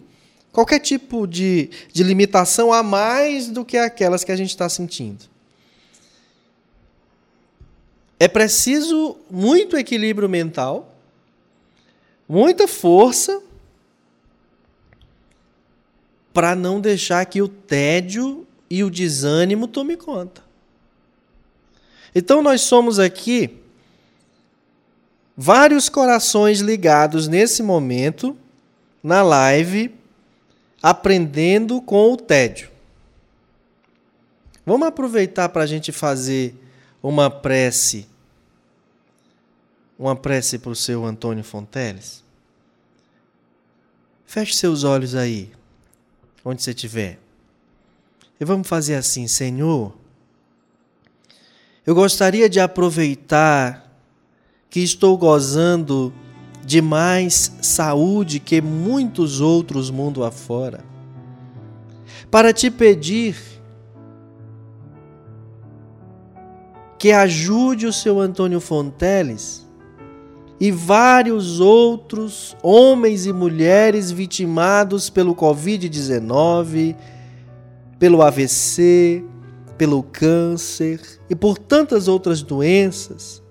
qualquer tipo de, de limitação a mais do que aquelas que a gente está sentindo. É preciso muito equilíbrio mental muita força para não deixar que o tédio e o desânimo tome conta. Então nós somos aqui vários corações ligados nesse momento na live aprendendo com o tédio. Vamos aproveitar para a gente fazer uma prece, uma prece para o seu Antônio Fonteles. Feche seus olhos aí, onde você estiver. E vamos fazer assim, Senhor. Eu gostaria de aproveitar que estou gozando de mais saúde que muitos outros mundo afora, para te pedir que ajude o seu Antônio Fonteles e vários outros homens e mulheres vitimados pelo Covid-19, pelo AVC, pelo câncer e por tantas outras doenças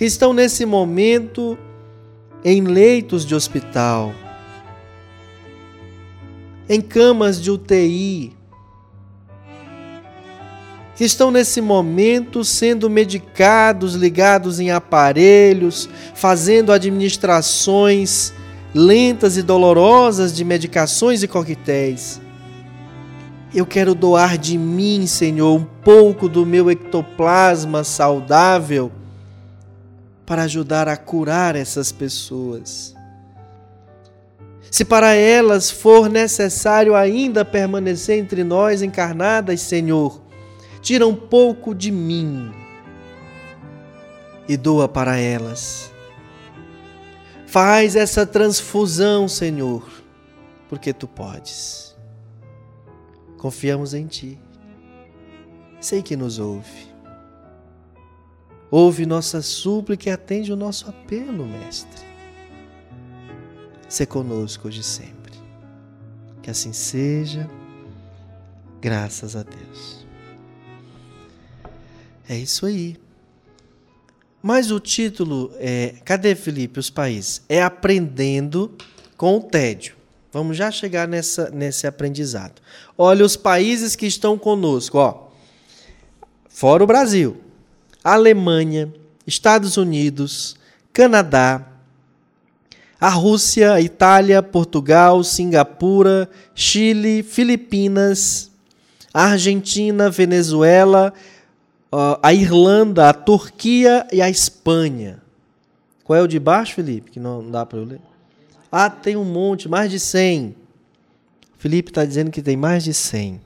que estão nesse momento em leitos de hospital, em camas de UTI, que estão nesse momento sendo medicados, ligados em aparelhos, fazendo administrações lentas e dolorosas de medicações e coquetéis. Eu quero doar de mim, Senhor, um pouco do meu ectoplasma saudável para ajudar a curar essas pessoas. Se para elas for necessário ainda permanecer entre nós encarnadas, Senhor, tira um pouco de mim e doa para elas. Faz essa transfusão, Senhor, porque tu podes. Confiamos em ti. Sei que nos ouve. Ouve nossa súplica e atende o nosso apelo, Mestre. Se conosco hoje e sempre. Que assim seja, graças a Deus. É isso aí. Mas o título é. Cadê, Felipe, os países? É Aprendendo com o Tédio. Vamos já chegar nessa, nesse aprendizado. Olha os países que estão conosco. Ó. Fora o Brasil: Alemanha, Estados Unidos, Canadá, a Rússia, Itália, Portugal, Singapura, Chile, Filipinas, Argentina, Venezuela, a Irlanda, a Turquia e a Espanha. Qual é o de baixo, Felipe? Que não dá para eu ler. Ah, tem um monte, mais de 100. Felipe está dizendo que tem mais de 100.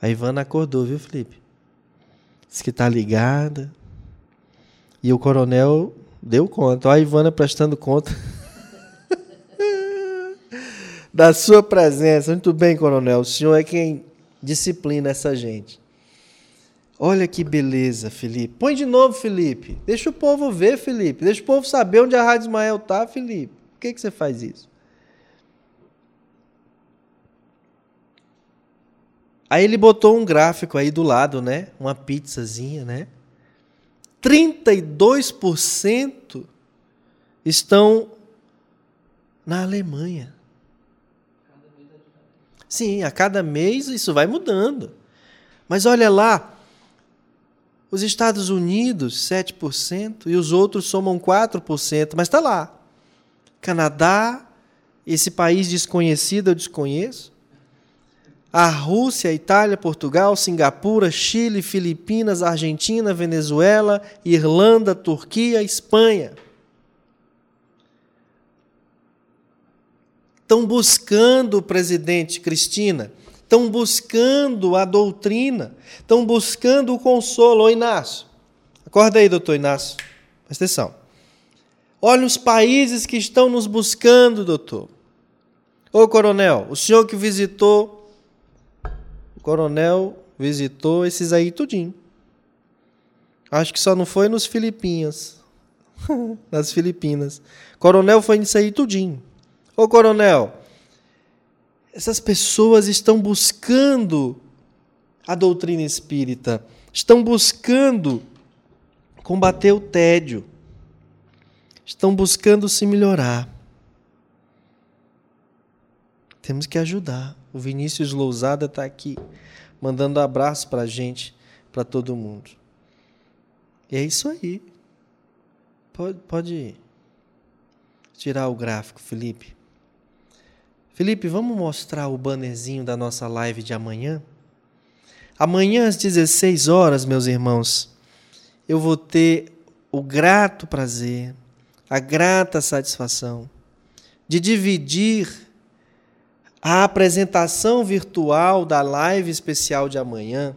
A Ivana acordou, viu, Felipe? Diz que está ligada. E o coronel deu conta. Olha a Ivana prestando conta da sua presença. Muito bem, coronel. O senhor é quem disciplina essa gente. Olha que beleza, Felipe. Põe de novo, Felipe. Deixa o povo ver, Felipe. Deixa o povo saber onde a Rádio Ismael está, Felipe. Por que, que você faz isso? Aí ele botou um gráfico aí do lado, né? Uma pizzazinha, né? 32% estão na Alemanha. Sim, a cada mês isso vai mudando. Mas olha lá, Os Estados Unidos, 7%, e os outros somam 4%, mas está lá. Canadá, esse país desconhecido eu desconheço. A Rússia, Itália, Portugal, Singapura, Chile, Filipinas, Argentina, Venezuela, Irlanda, Turquia, Espanha. Estão buscando o presidente Cristina, estão buscando a doutrina, estão buscando o consolo. Ô Inácio, acorda aí, doutor Inácio, presta atenção. Olha os países que estão nos buscando, doutor. Ô coronel, o senhor que visitou, coronel visitou esses aí tudinho. Acho que só não foi nos Filipinas. Nas Filipinas. Coronel foi nisso aí tudinho. Ô coronel, essas pessoas estão buscando a doutrina espírita, estão buscando combater o tédio, estão buscando se melhorar. Temos que ajudar. O Vinícius Lousada está aqui, mandando abraço para a gente, para todo mundo. E é isso aí. Pode, pode tirar o gráfico, Felipe. Felipe, vamos mostrar o bannerzinho da nossa live de amanhã? Amanhã às 16 horas, meus irmãos, eu vou ter o grato prazer, a grata satisfação de dividir a apresentação virtual da live especial de amanhã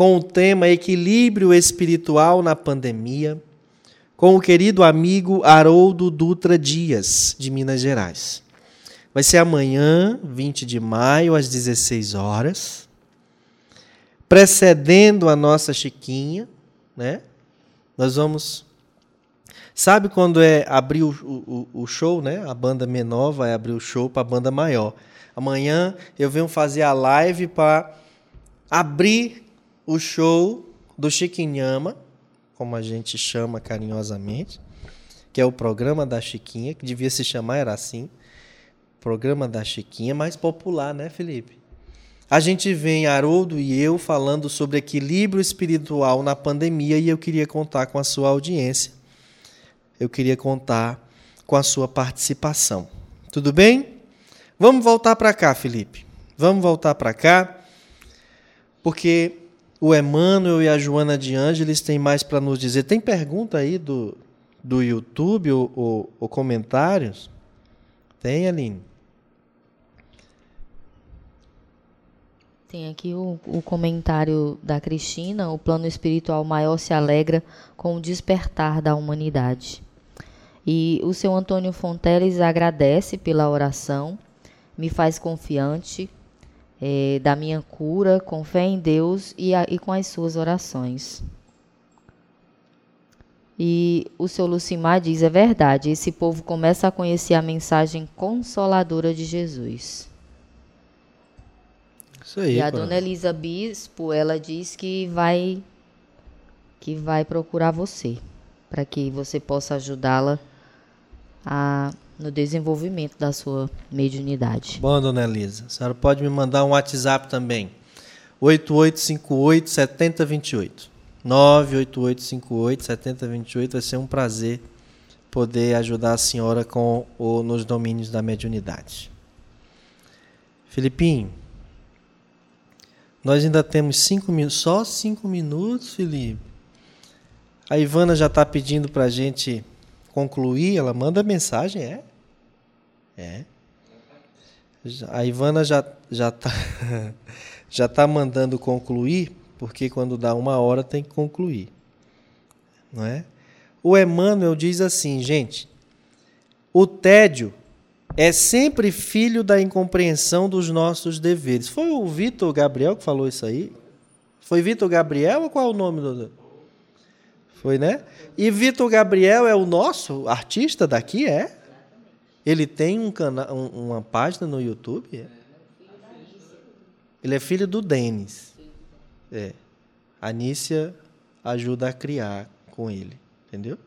com o tema Equilíbrio Espiritual na Pandemia, com o querido amigo Haroldo Dutra Dias, de Minas Gerais. Vai ser amanhã, 20 de maio, às 16 horas. Precedendo a nossa Chiquinha, né? Nós vamos. Sabe quando é abrir o, o, o show, né? A banda menor vai abrir o show para a banda maior. Amanhã eu venho fazer a live para abrir o show do Chiquinhama, como a gente chama carinhosamente, que é o programa da Chiquinha, que devia se chamar era assim programa da Chiquinha mais popular, né, Felipe? A gente vem, Haroldo e eu, falando sobre equilíbrio espiritual na pandemia e eu queria contar com a sua audiência. Eu queria contar com a sua participação. Tudo bem? Vamos voltar para cá, Felipe. Vamos voltar para cá, porque o Emmanuel e a Joana de Ângeles têm mais para nos dizer. Tem pergunta aí do, do YouTube ou, ou, ou comentários? Tem, Aline? Tem aqui o, o, comentário da Cristina: o plano espiritual maior se alegra com o despertar da humanidade. E o seu Antônio Fonteles agradece pela oração, me faz confiante é, da minha cura, com fé em Deus e, a, e com as suas orações. E o seu Lucimar diz: é verdade, esse povo começa a conhecer a mensagem consoladora de Jesus. Isso aí, e a dona Elisa Bispo, ela diz que vai que vai procurar você para que você possa ajudá-la a no desenvolvimento da sua mediunidade. Bom, dona Elisa, a senhora pode me mandar um WhatsApp também. 8858 7028. 98858 7028. Vai ser um prazer poder ajudar a senhora com o, nos domínios da mediunidade. Filipinho, nós ainda temos cinco minutos, só cinco minutos, Felipe. A Ivana já está pedindo para a gente concluir. Ela manda mensagem, é? É. A Ivana já já tá já tá mandando concluir, porque quando dá uma hora tem que concluir, não é? O Emmanuel diz assim, gente, o tédio é sempre filho da incompreensão dos nossos deveres. Foi o Vitor Gabriel que falou isso aí? Foi Vitor Gabriel ou qual é o nome do. Foi, né? E Vitor Gabriel é o nosso artista daqui, é? Ele tem um canal, uma página no YouTube? É? Ele é filho do Denis. É. A Anícia ajuda a criar com ele, entendeu?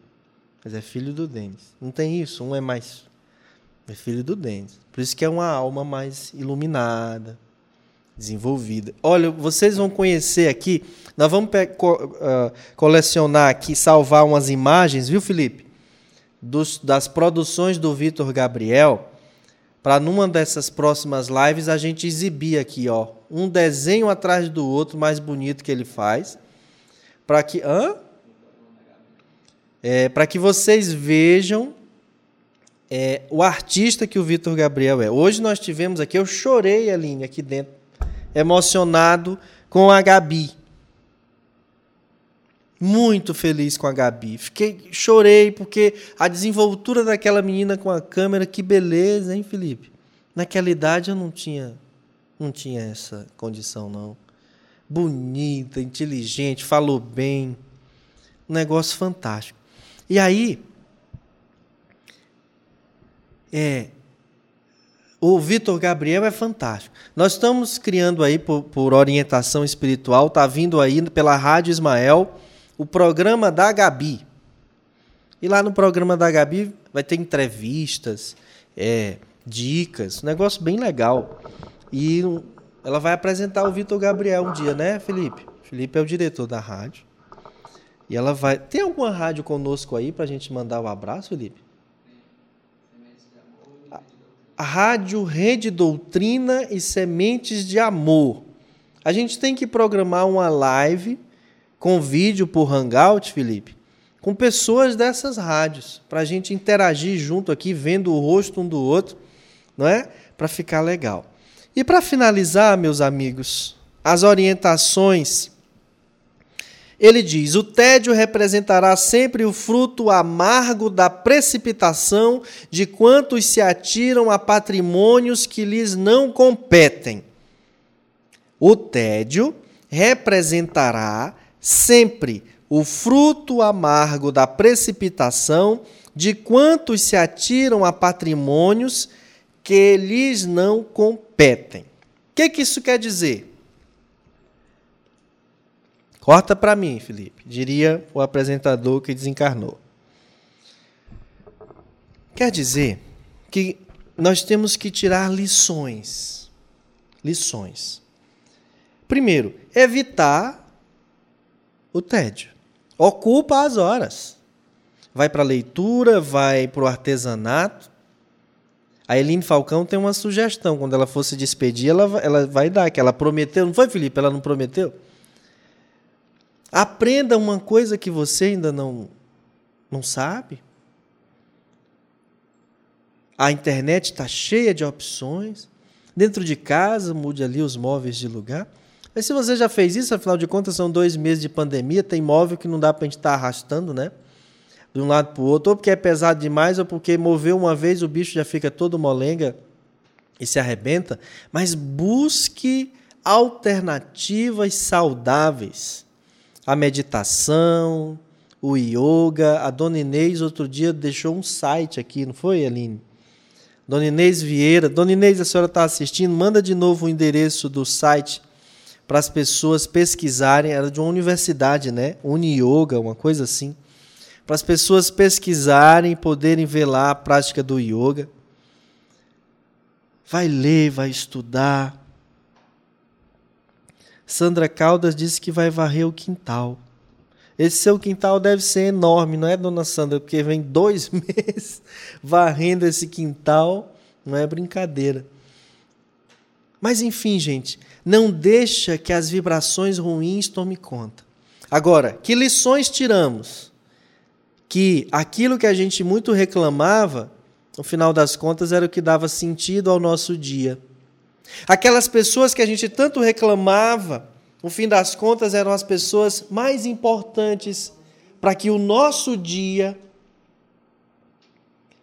Mas é filho do Denis. Não tem isso, um é mais é filho do Denis. Por isso que é uma alma mais iluminada, desenvolvida. Olha, vocês vão conhecer aqui, nós vamos co uh, colecionar aqui, salvar umas imagens, viu, Felipe? Dos, das produções do Vitor Gabriel, para numa dessas próximas lives a gente exibir aqui, ó, um desenho atrás do outro mais bonito que ele faz, para que, hã? É, para que vocês vejam é, o artista que o Vitor Gabriel é. Hoje nós tivemos aqui, eu chorei, Aline, aqui dentro, emocionado com a Gabi. Muito feliz com a Gabi. Fiquei, chorei porque a desenvoltura daquela menina com a câmera, que beleza, hein, Felipe? Naquela idade eu não tinha, não tinha essa condição não. Bonita, inteligente, falou bem, um negócio fantástico. E aí, é, o Vitor Gabriel é fantástico. Nós estamos criando aí, por, por orientação espiritual, está vindo aí pela Rádio Ismael o programa da Gabi. E lá no programa da Gabi vai ter entrevistas, é, dicas, um negócio bem legal. E ela vai apresentar o Vitor Gabriel um dia, né, Felipe? Felipe é o diretor da rádio. E ela vai. Tem alguma rádio conosco aí para a gente mandar o um abraço, Felipe? A Rádio Rede Doutrina e Sementes de Amor. A gente tem que programar uma live com vídeo por Hangout, Felipe, com pessoas dessas rádios, para a gente interagir junto aqui, vendo o rosto um do outro, não é? Para ficar legal. E para finalizar, meus amigos, as orientações. Ele diz: o tédio representará sempre o fruto amargo da precipitação de quantos se atiram a patrimônios que lhes não competem. O tédio representará sempre o fruto amargo da precipitação de quantos se atiram a patrimônios que lhes não competem. O que, que isso quer dizer? Corta para mim, Felipe, diria o apresentador que desencarnou. Quer dizer que nós temos que tirar lições. Lições. Primeiro, evitar o tédio. Ocupa as horas. Vai para a leitura, vai para o artesanato, a Eline Falcão tem uma sugestão. Quando ela for se despedir, ela, ela vai dar, que ela prometeu. Não foi, Felipe? Ela não prometeu? Aprenda uma coisa que você ainda não, não sabe. A internet está cheia de opções. Dentro de casa, mude ali os móveis de lugar. Mas se você já fez isso, afinal de contas, são dois meses de pandemia, tem móvel que não dá para a gente estar tá arrastando, né? de um lado para o outro, ou porque é pesado demais, ou porque moveu uma vez o bicho já fica todo molenga e se arrebenta. Mas busque alternativas saudáveis. A meditação, o yoga. A Dona Inês outro dia deixou um site aqui, não foi, Aline? Dona Inês Vieira. Dona Inês, a senhora está assistindo? Manda de novo o endereço do site para as pessoas pesquisarem. Era de uma universidade, né? Uni Yoga, uma coisa assim para as pessoas pesquisarem, poderem ver lá a prática do yoga. Vai ler, vai estudar. Sandra Caldas disse que vai varrer o quintal. Esse seu quintal deve ser enorme, não é, dona Sandra? Porque vem dois meses varrendo esse quintal, não é brincadeira. Mas enfim, gente, não deixa que as vibrações ruins tomem conta. Agora, que lições tiramos? que aquilo que a gente muito reclamava, no final das contas, era o que dava sentido ao nosso dia. Aquelas pessoas que a gente tanto reclamava, no fim das contas, eram as pessoas mais importantes para que o nosso dia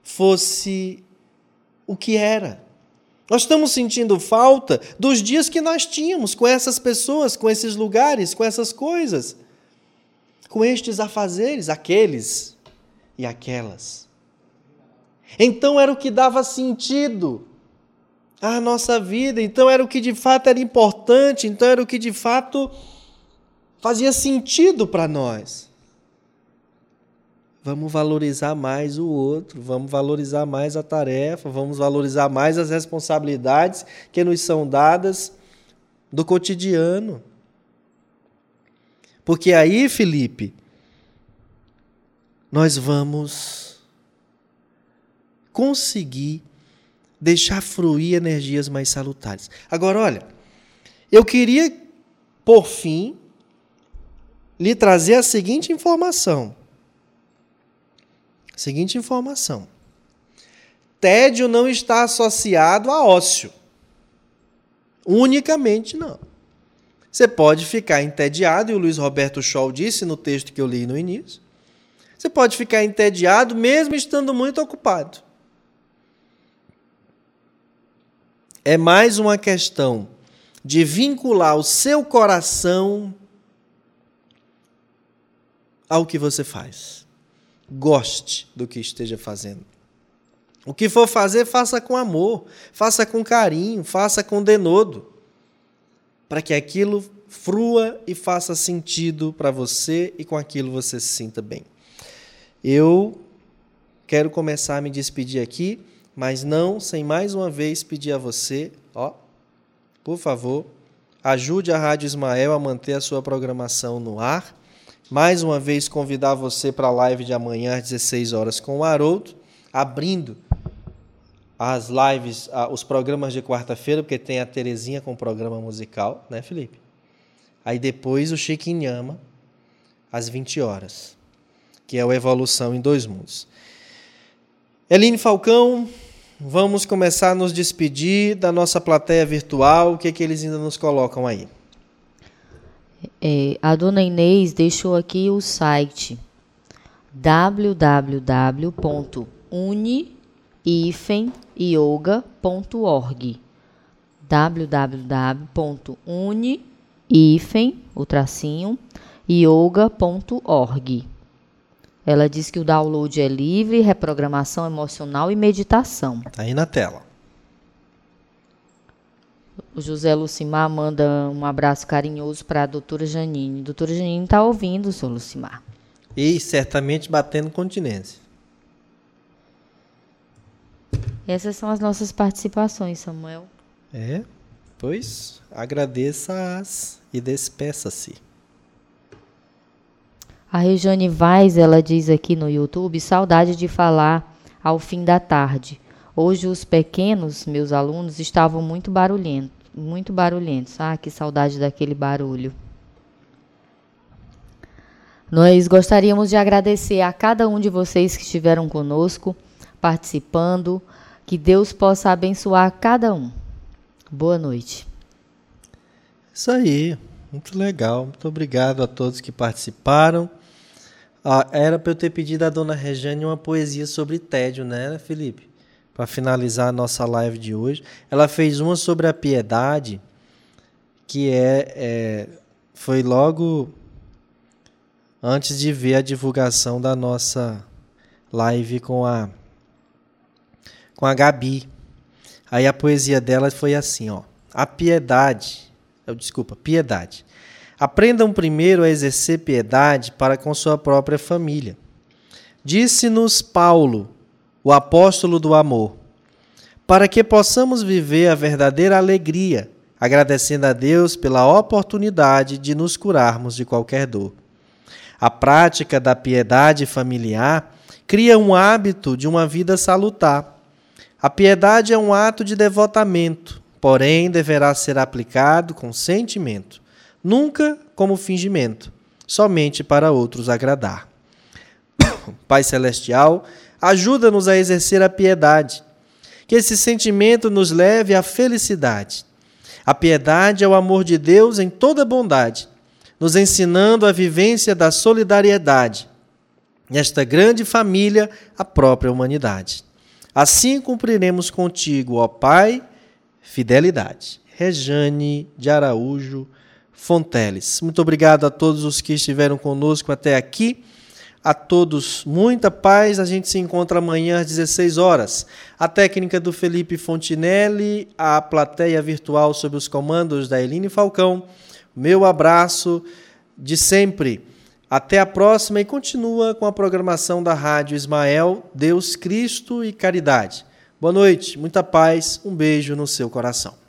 fosse o que era. Nós estamos sentindo falta dos dias que nós tínhamos com essas pessoas, com esses lugares, com essas coisas, com estes afazeres, aqueles e aquelas. Então era o que dava sentido à nossa vida, então era o que de fato era importante, então era o que de fato fazia sentido para nós. Vamos valorizar mais o outro, vamos valorizar mais a tarefa, vamos valorizar mais as responsabilidades que nos são dadas do cotidiano. Porque aí, Felipe, nós vamos conseguir deixar fluir energias mais salutares. Agora, olha, eu queria, por fim, lhe trazer a seguinte informação. Seguinte informação. Tédio não está associado a ócio. Unicamente não. Você pode ficar entediado, e o Luiz Roberto Scholl disse no texto que eu li no início. Você pode ficar entediado mesmo estando muito ocupado. É mais uma questão de vincular o seu coração ao que você faz. Goste do que esteja fazendo. O que for fazer, faça com amor, faça com carinho, faça com denodo, para que aquilo frua e faça sentido para você e com aquilo você se sinta bem. Eu quero começar a me despedir aqui, mas não sem mais uma vez pedir a você, ó, por favor, ajude a Rádio Ismael a manter a sua programação no ar. Mais uma vez convidar você para a live de amanhã às 16 horas com o Haroldo, abrindo as lives, os programas de quarta-feira, porque tem a Terezinha com programa musical, né, Felipe? Aí depois o Chiquinhama, às 20 horas, que é o Evolução em Dois Mundos. Eline Falcão, vamos começar a nos despedir da nossa plateia virtual. O que, é que eles ainda nos colocam aí? É, a dona Inês deixou aqui o site www.uni yoga.org www.uni o tracinho yoga.org ela diz que o download é livre, reprogramação emocional e meditação. Tá aí na tela. O José Lucimar manda um abraço carinhoso para a doutora Janine. Doutora Janine está ouvindo o senhor Lucimar. E certamente batendo continência. Essas são as nossas participações, Samuel. É, pois agradeça-as e despeça-se. A Regiane Vaz, ela diz aqui no YouTube, saudade de falar ao fim da tarde. Hoje os pequenos, meus alunos, estavam muito barulhentos, muito barulhentos. Ah, que saudade daquele barulho. Nós gostaríamos de agradecer a cada um de vocês que estiveram conosco, participando, que Deus possa abençoar cada um. Boa noite. Isso aí, muito legal. Muito obrigado a todos que participaram. Ah, era para eu ter pedido à dona Rejane uma poesia sobre tédio, né, Felipe? Para finalizar a nossa live de hoje. Ela fez uma sobre a piedade, que é, é foi logo antes de ver a divulgação da nossa live com a com a Gabi. Aí a poesia dela foi assim, ó: A piedade, eu desculpa, piedade. Aprendam primeiro a exercer piedade para com sua própria família. Disse-nos Paulo, o apóstolo do amor, para que possamos viver a verdadeira alegria, agradecendo a Deus pela oportunidade de nos curarmos de qualquer dor. A prática da piedade familiar cria um hábito de uma vida salutar a piedade é um ato de devotamento, porém deverá ser aplicado com sentimento, nunca como fingimento, somente para outros agradar. Pai Celestial, ajuda-nos a exercer a piedade, que esse sentimento nos leve à felicidade. A piedade é o amor de Deus em toda bondade, nos ensinando a vivência da solidariedade. Nesta grande família, a própria humanidade. Assim cumpriremos contigo, ó Pai, fidelidade. Rejane de Araújo Fonteles. Muito obrigado a todos os que estiveram conosco até aqui. A todos muita paz. A gente se encontra amanhã às 16 horas. A técnica do Felipe Fontinelli, a plateia virtual sob os comandos da Eline Falcão. Meu abraço de sempre. Até a próxima e continua com a programação da Rádio Ismael, Deus, Cristo e Caridade. Boa noite, muita paz, um beijo no seu coração.